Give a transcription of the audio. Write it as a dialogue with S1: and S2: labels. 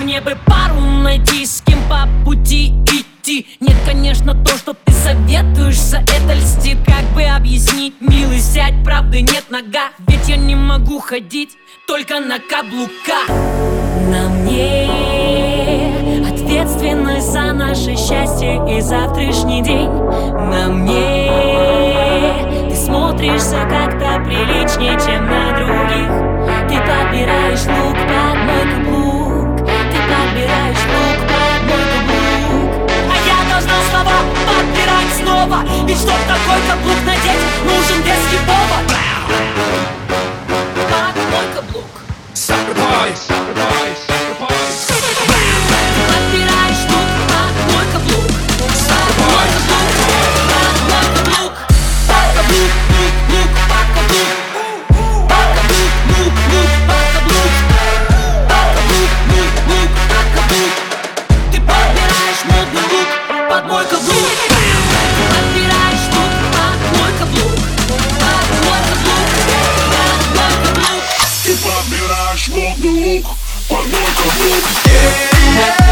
S1: Мне бы пару найти, с кем по пути идти. Нет, конечно, то, что ты советуешься, это льстит. Как бы объяснить, милый, сядь, правды нет нога. Ведь я не могу ходить только на каблуках. На мне ответственность за наше счастье и завтрашний день. На мне
S2: sacrifice, sacrifice. do it. But like a bitch, yeah.